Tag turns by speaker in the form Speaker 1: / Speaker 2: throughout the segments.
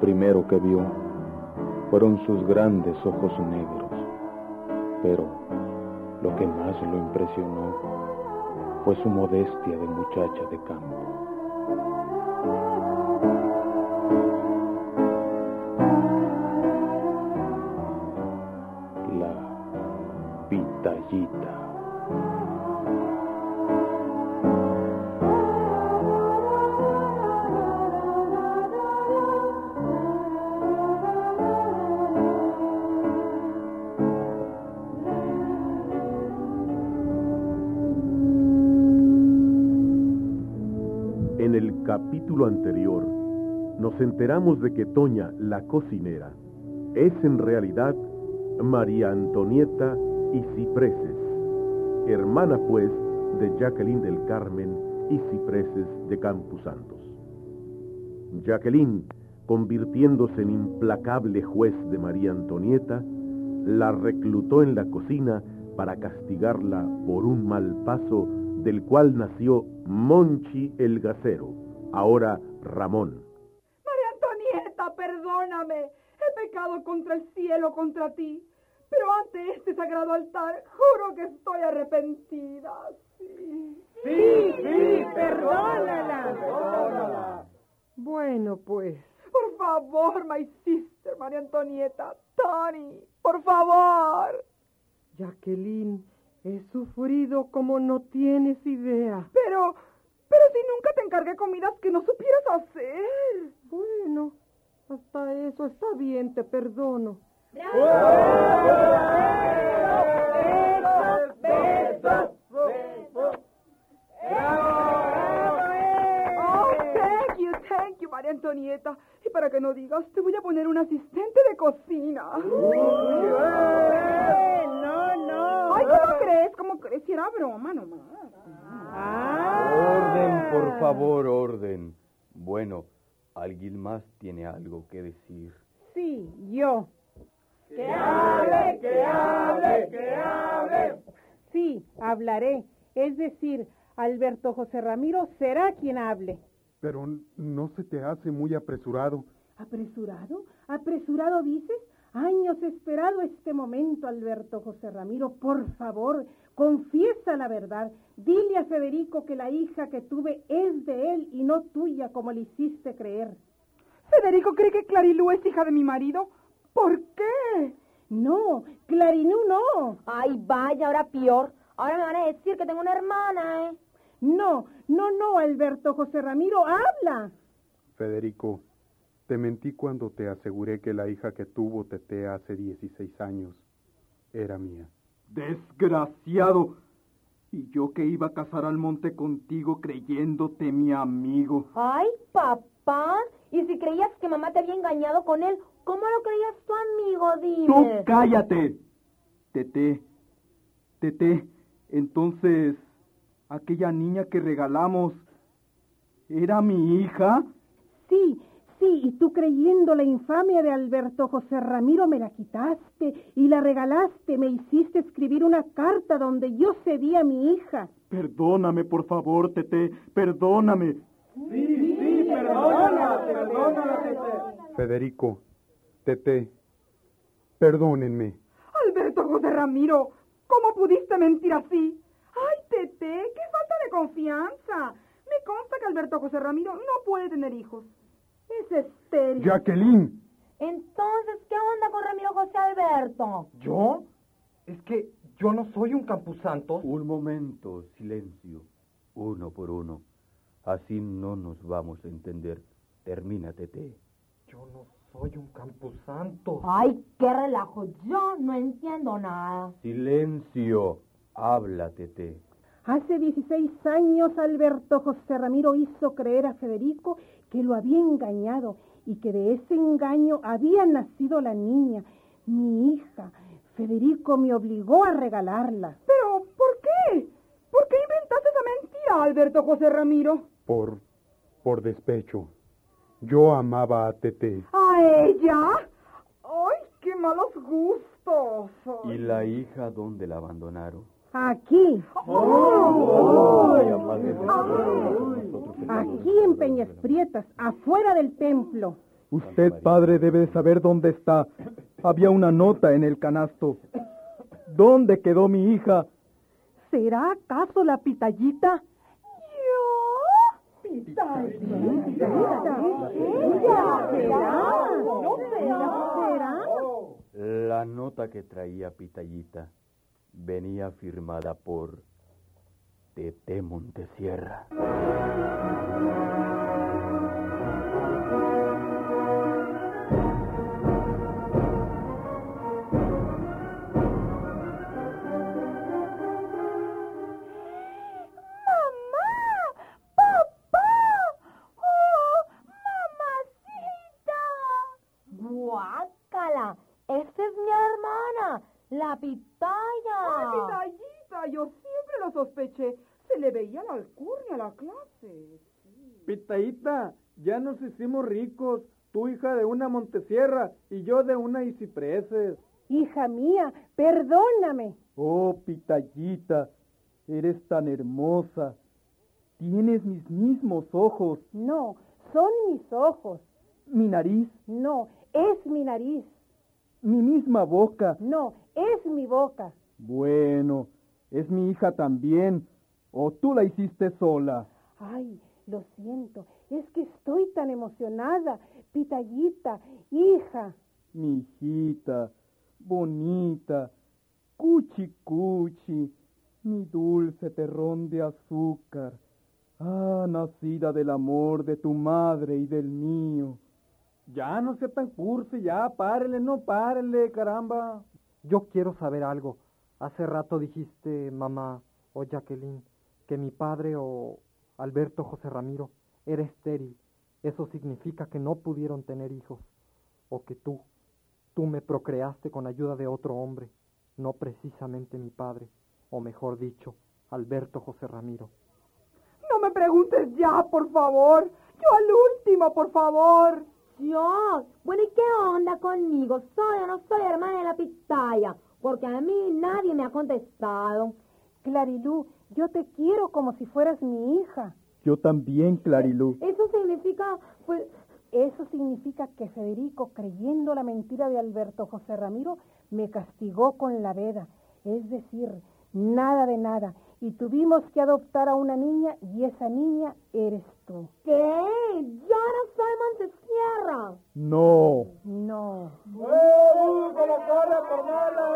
Speaker 1: Primero que vio fueron sus grandes ojos negros, pero lo que más lo impresionó fue su modestia de muchacha de campo.
Speaker 2: Capítulo anterior, nos enteramos de que Toña, la cocinera, es en realidad María Antonieta y Cipreses, hermana pues de Jacqueline del Carmen y Cipreses de Campos Santos. Jacqueline, convirtiéndose en implacable juez de María Antonieta, la reclutó en la cocina para castigarla por un mal paso del cual nació Monchi el Gacero ahora Ramón.
Speaker 3: María Antonieta, perdóname. He pecado contra el cielo, contra ti. Pero ante este sagrado altar, juro que estoy arrepentida.
Speaker 4: Sí, sí, sí perdónala. Perdónala.
Speaker 3: Bueno, pues. Por favor, my sister, María Antonieta. Tony, por favor.
Speaker 5: Jacqueline, he sufrido como no tienes idea.
Speaker 3: Pero, pero si nunca te encargué comidas que no supieras hacer.
Speaker 5: Bueno, hasta eso está bien, te perdono.
Speaker 3: Oh, thank you, thank you, María Antonieta. Y para que no digas, te voy a poner un asistente de cocina. Broma nomás.
Speaker 1: Orden, por favor, orden. Bueno, ¿alguien más tiene algo que decir?
Speaker 5: Sí, yo.
Speaker 4: ¡Que hable, que hable, que hable!
Speaker 5: Sí, hablaré. Es decir, Alberto José Ramiro será quien hable.
Speaker 6: Pero no se te hace muy apresurado.
Speaker 5: ¿Apresurado? ¿Apresurado dices? Años esperado este momento, Alberto José Ramiro. Por favor, confiesa la verdad. Dile a Federico que la hija que tuve es de él y no tuya, como le hiciste creer.
Speaker 3: ¿Federico cree que Clarilú es hija de mi marido? ¿Por qué?
Speaker 5: No, Clarinú no.
Speaker 7: Ay, vaya, ahora peor. Ahora me van a decir que tengo una hermana, ¿eh?
Speaker 5: No, no, no, Alberto José Ramiro, habla.
Speaker 6: Federico, te mentí cuando te aseguré que la hija que tuvo Tete hace 16 años era mía.
Speaker 8: Desgraciado. Y yo que iba a casar al monte contigo creyéndote mi amigo.
Speaker 7: Ay, papá. Y si creías que mamá te había engañado con él, ¿cómo lo creías tu amigo? Dime.
Speaker 8: Tú cállate. Tete. Tete. Entonces, aquella niña que regalamos, ¿era mi hija?
Speaker 5: Sí, Sí, y tú creyendo la infamia de Alberto José Ramiro me la quitaste y la regalaste, me hiciste escribir una carta donde yo cedí a mi hija.
Speaker 8: Perdóname, por favor, Tete, perdóname.
Speaker 4: Sí, sí, perdónala, perdónala, Tete.
Speaker 6: Federico, Tete, perdónenme.
Speaker 3: Alberto José Ramiro, ¿cómo pudiste mentir así? Ay, Tete, qué falta de confianza. Me consta que Alberto José Ramiro no puede tener hijos. Es estéril.
Speaker 6: Jacqueline.
Speaker 7: Entonces, ¿qué onda con Ramiro José Alberto?
Speaker 9: ¿Yo? Es que yo no soy un campusanto.
Speaker 1: Un momento, silencio. Uno por uno. Así no nos vamos a entender. Termina, Tete.
Speaker 9: Yo no soy un campusanto.
Speaker 7: Ay, qué relajo. Yo no entiendo nada.
Speaker 1: Silencio. Habla, Tete.
Speaker 5: Hace 16 años Alberto José Ramiro hizo creer a Federico que lo había engañado y que de ese engaño había nacido la niña, mi hija. Federico me obligó a regalarla.
Speaker 3: ¿Pero por qué? ¿Por qué inventaste esa mentira, Alberto José Ramiro?
Speaker 6: Por, por despecho. Yo amaba a Tete.
Speaker 3: ¿A ella? ¡Ay, qué malos gustos!
Speaker 1: ¿Y la hija dónde la abandonaron?
Speaker 5: Aquí.
Speaker 1: Oh,
Speaker 5: Aquí en Peñas Prietas, afuera del templo.
Speaker 8: Usted, padre, debe de saber dónde está. Había una nota en el canasto. ¿Dónde quedó mi hija?
Speaker 5: ¿Será acaso la pitallita?
Speaker 3: ¿Yo?
Speaker 5: ¿Pitallita?
Speaker 10: La nota que traía Pitallita venía firmada por Tete Montesierra.
Speaker 3: Se le veía la alcurnia a la clase.
Speaker 8: Pitayita, ya nos hicimos ricos. Tu hija de una Montesierra y yo de una Isipreses.
Speaker 5: Hija mía, perdóname.
Speaker 8: Oh, Pitayita, eres tan hermosa. Tienes mis mismos ojos.
Speaker 5: No, son mis ojos.
Speaker 8: Mi nariz.
Speaker 5: No, es mi nariz.
Speaker 8: Mi misma boca.
Speaker 5: No, es mi boca.
Speaker 8: Bueno, es mi hija también. ¿O tú la hiciste sola?
Speaker 5: Ay, lo siento. Es que estoy tan emocionada. Pitallita, hija.
Speaker 8: Mi hijita, bonita, cuchi cuchi, mi dulce terrón de azúcar. Ah, nacida del amor de tu madre y del mío. Ya no sea tan cursi, ya, párele, no párele, caramba.
Speaker 9: Yo quiero saber algo. Hace rato dijiste, mamá o Jacqueline, que mi padre o Alberto José Ramiro era estéril. Eso significa que no pudieron tener hijos. O que tú, tú me procreaste con ayuda de otro hombre, no precisamente mi padre, o mejor dicho, Alberto José Ramiro.
Speaker 3: No me preguntes ya, por favor. Yo al último, por favor.
Speaker 7: Yo, bueno, ¿y qué onda conmigo? ¿Soy o no soy hermana de la pitaya? Porque a mí nadie me ha contestado.
Speaker 5: Clarilú, yo te quiero como si fueras mi hija.
Speaker 8: Yo también, Clarilú.
Speaker 7: Eso significa, pues...
Speaker 5: Eso significa que Federico, creyendo la mentira de Alberto José Ramiro, me castigó con la veda. Es decir, nada de nada. Y tuvimos que adoptar a una niña y esa niña eres tú.
Speaker 7: ¿Qué? Yo no soy Montesierra.
Speaker 8: No.
Speaker 5: No.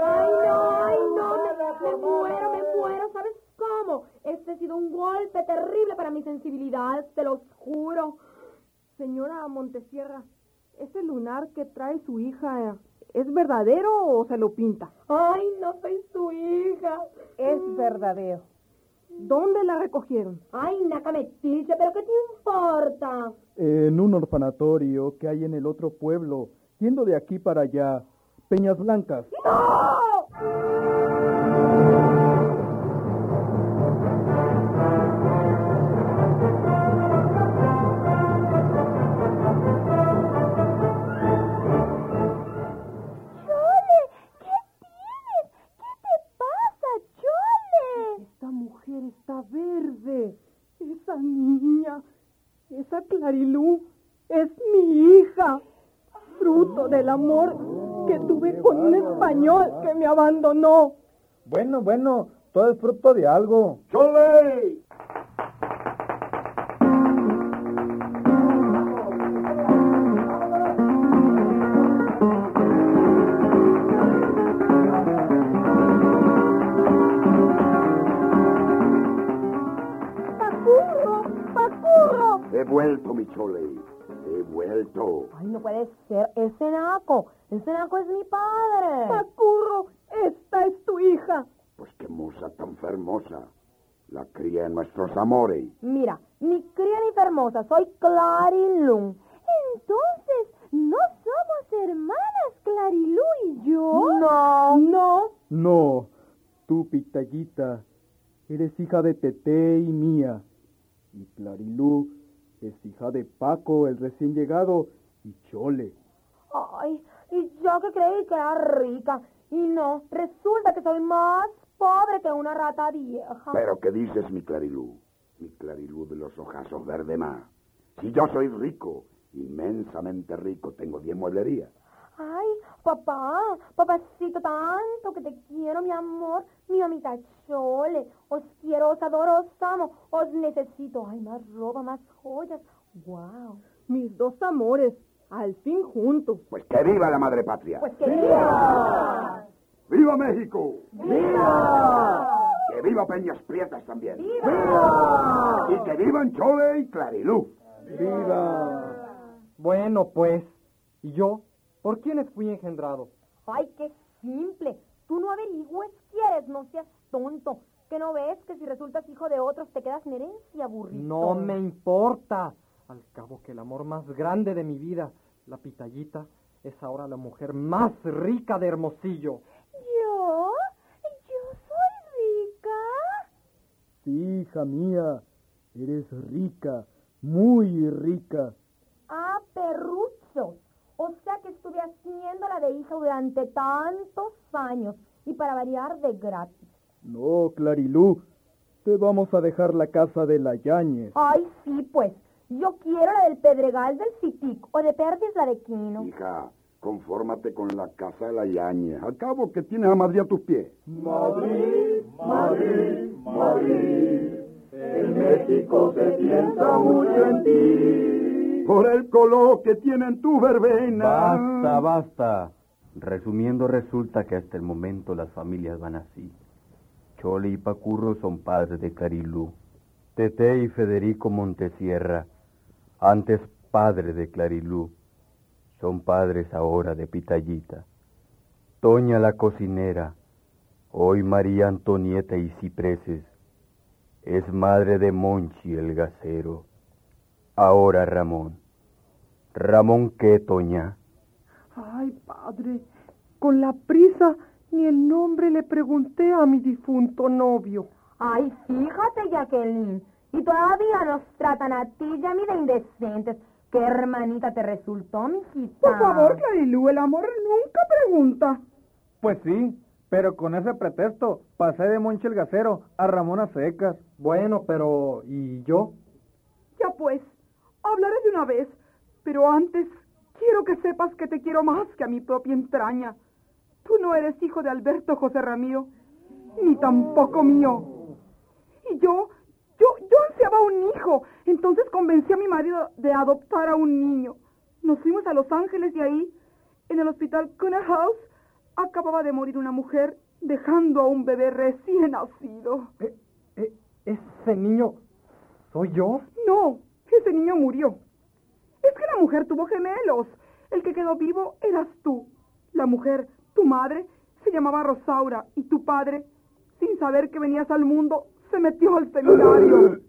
Speaker 7: Ay, no, ay, no, me, me muero, me muero, ¿sabes cómo? Este ha sido un golpe terrible para mi sensibilidad, te lo juro.
Speaker 3: Señora Montesierra, ¿ese lunar que trae su hija es verdadero o se lo pinta?
Speaker 7: Ay, no soy su hija.
Speaker 5: Es verdadero.
Speaker 3: ¿Dónde la recogieron?
Speaker 7: Ay, naca metiche, ¿pero qué te importa?
Speaker 8: En un orfanatorio que hay en el otro pueblo, yendo de aquí para allá, Peñas Blancas.
Speaker 7: ¡No!
Speaker 3: Amor que tuve con un español que me abandonó.
Speaker 8: Bueno, bueno, todo es fruto de algo.
Speaker 4: ¡Chole!
Speaker 11: ¡Pacurro! ¡Pacurro!
Speaker 4: He vuelto, mi Chole. He vuelto.
Speaker 7: Ay, no puede ser, ese naco. Ese naco es mi padre.
Speaker 3: Pacurro, esta es tu hija.
Speaker 4: Pues qué moza tan fermosa. La cría en nuestros amores.
Speaker 7: Mira, ni cría ni fermosa, soy Clarilú.
Speaker 11: Entonces, ¿no somos hermanas Clarilú y yo?
Speaker 7: No.
Speaker 3: No,
Speaker 8: No, tú, Pitallita, eres hija de Tete y mía. Y Clarilú es hija de Paco, el recién llegado, y Chole.
Speaker 7: Ay, y yo que creí que era rica. Y no, resulta que soy más pobre que una rata vieja.
Speaker 4: Pero ¿qué dices, mi Clarilú? Mi Clarilú de los ojazos verde más. Si yo soy rico
Speaker 12: Inmensamente rico, tengo diez mueblerías.
Speaker 7: Ay, papá, papacito, tanto que te quiero, mi amor, mi mamita chole. Os quiero, os adoro, os amo, os necesito. Ay, más ropa, más joyas. Wow.
Speaker 3: Mis dos amores, al fin juntos.
Speaker 12: Pues que viva la madre patria.
Speaker 7: Pues que viva.
Speaker 12: ¡Viva México!
Speaker 4: ¡Viva!
Speaker 12: Que viva Peñas Prietas también.
Speaker 7: ¡Viva!
Speaker 12: Y que vivan Chole y Clarilú.
Speaker 8: ¡Viva!
Speaker 9: Bueno, pues, ¿y yo? ¿Por quiénes fui engendrado?
Speaker 7: Ay, qué simple. Tú no averigües quién eres, no seas tonto. ¿Que no ves que si resultas hijo de otros te quedas en herencia, burrito?
Speaker 9: No me importa. Al cabo que el amor más grande de mi vida, la pitallita, es ahora la mujer más rica de Hermosillo.
Speaker 11: ¿Yo? ¿Yo soy rica?
Speaker 8: Sí, hija mía, eres rica, muy rica.
Speaker 7: Ah, perrucho. O sea que estuve haciéndola de hija durante tantos años y para variar de gratis.
Speaker 8: No, Clarilú, te vamos a dejar la casa de la Yañez.
Speaker 7: Ay, sí, pues. Yo quiero la del Pedregal del Citic o de Perdis la de Quino.
Speaker 12: Hija, confórmate con la casa de la Yañez. Al cabo que tienes a Madrid a tus pies.
Speaker 4: Madrid, Madrid, Madrid. En México se piensa mucho en ti.
Speaker 12: Por el color que tienen tus verbenas.
Speaker 10: Basta, basta. Resumiendo, resulta que hasta el momento las familias van así. Chole y Pacurro son padres de Carilú. Tete y Federico Montesierra, antes padre de Clarilú, son padres ahora de Pitallita. Toña la cocinera, hoy María Antonieta y Cipreses, es madre de Monchi el gasero. Ahora Ramón. Ramón qué, Toña.
Speaker 3: Ay, padre, con la prisa ni el nombre le pregunté a mi difunto novio.
Speaker 7: Ay, fíjate, Jacqueline. Y todavía nos tratan a ti y a mí de indecentes. ¿Qué hermanita te resultó, mijita?
Speaker 3: Por favor, Clarilú, el amor nunca pregunta.
Speaker 8: Pues sí, pero con ese pretexto pasé de Monche el Gacero a Ramón a secas.
Speaker 9: Bueno, pero ¿y yo?
Speaker 3: Ya pues, hablaré de una vez, pero antes quiero que sepas que te quiero más que a mi propia entraña. Tú no eres hijo de Alberto José Ramiro, ni tampoco mío. Y yo, yo, yo ansiaba un hijo, entonces convencí a mi marido de adoptar a un niño. Nos fuimos a Los Ángeles y ahí, en el hospital Cunner House, acababa de morir una mujer dejando a un bebé recién nacido.
Speaker 9: Eh, eh, ¿Ese niño soy yo?
Speaker 3: No, ese niño murió. Es que la mujer tuvo gemelos. El que quedó vivo eras tú. La mujer, tu madre, se llamaba Rosaura y tu padre, sin saber que venías al mundo, se metió al seminario.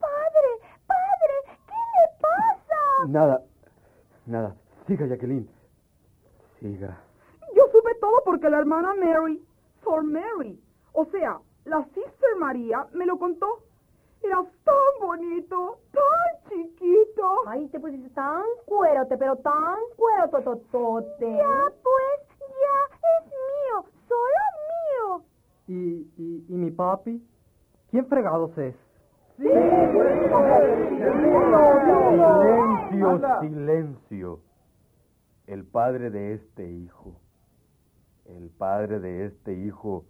Speaker 11: Padre, padre, ¿qué le pasa?
Speaker 10: Nada, nada. Siga, Jacqueline. Siga.
Speaker 3: Yo supe todo porque la hermana Mary, Sor Mary, o sea, la Sister María, me lo contó. Eras tan bonito, tan chiquito.
Speaker 7: Ay, te pusiste tan cuerote, pero tan cuerotototote.
Speaker 11: Ya, pues, ya, es mío, solo mío.
Speaker 9: ¿Y, y, y mi papi? ¿Quién fregados es?
Speaker 10: Silencio, silencio. El padre de este hijo, el padre de este hijo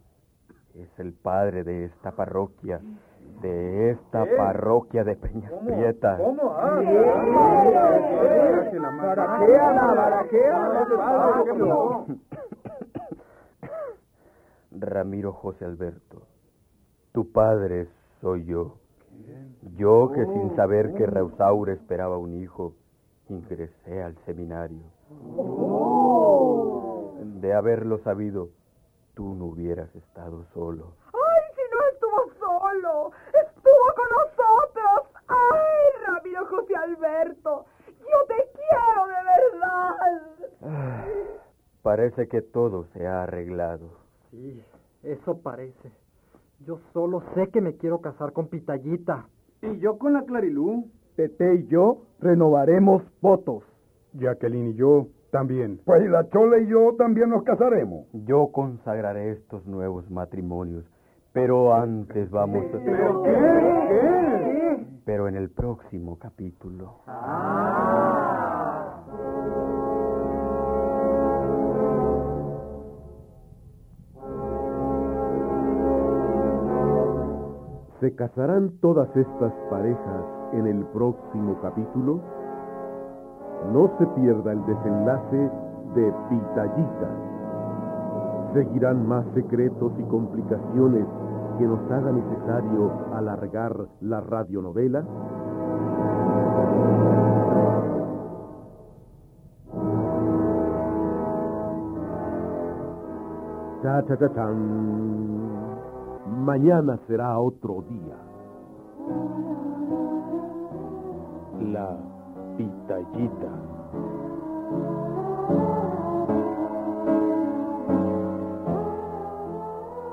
Speaker 10: es el padre de esta parroquia, de esta parroquia de Peñas Prietas.
Speaker 8: ¿Cómo? Ah,
Speaker 4: Baraquéala, baraquéala.
Speaker 10: Ramiro José Alberto, tu padre soy yo. Yo que sin saber que Reusaura esperaba un hijo, ingresé al seminario. De haberlo sabido, tú no hubieras estado solo.
Speaker 3: ¡Ay, si no estuvo solo! ¡Estuvo con nosotros! ¡Ay, Ramiro José Alberto! ¡Yo te quiero de verdad!
Speaker 10: Ah, Parece que todo se ha arreglado.
Speaker 9: Sí, eso parece. Yo solo sé que me quiero casar con Pitallita.
Speaker 8: Y yo con la Clarilú. Tete y yo renovaremos votos.
Speaker 6: Jacqueline y yo también.
Speaker 12: Pues y la Chole y yo también nos casaremos.
Speaker 10: Yo consagraré estos nuevos matrimonios, pero antes vamos a...
Speaker 8: ¿Pero qué? ¿Qué?
Speaker 10: Pero en el próximo capítulo.
Speaker 2: ¿Se casarán todas estas parejas en el próximo capítulo? No se pierda el desenlace de Pitayita. Seguirán más secretos y complicaciones que nos haga necesario alargar la radionovela. Cha, cha, cha, chan. Mañana será otro día.
Speaker 1: La pitallita.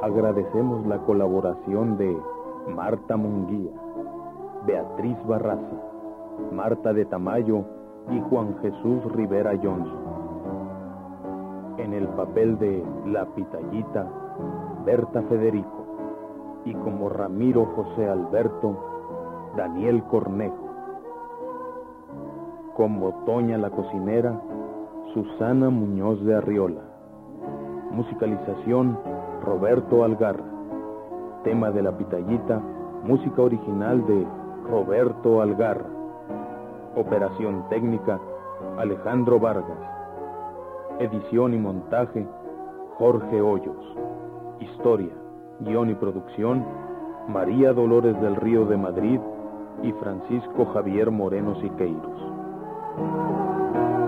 Speaker 1: Agradecemos la colaboración de Marta Munguía, Beatriz Barraza, Marta de Tamayo y Juan Jesús Rivera Johnson. En el papel de La Pitallita, Berta Federico y como Ramiro José Alberto, Daniel Cornejo. Como Toña la cocinera, Susana Muñoz de Arriola. Musicalización, Roberto Algarra. Tema de la pitallita, música original de Roberto Algarra. Operación técnica, Alejandro Vargas. Edición y montaje, Jorge Hoyos. Historia, guion y producción, María Dolores del Río de Madrid y Francisco Javier Moreno Siqueiros. thank you.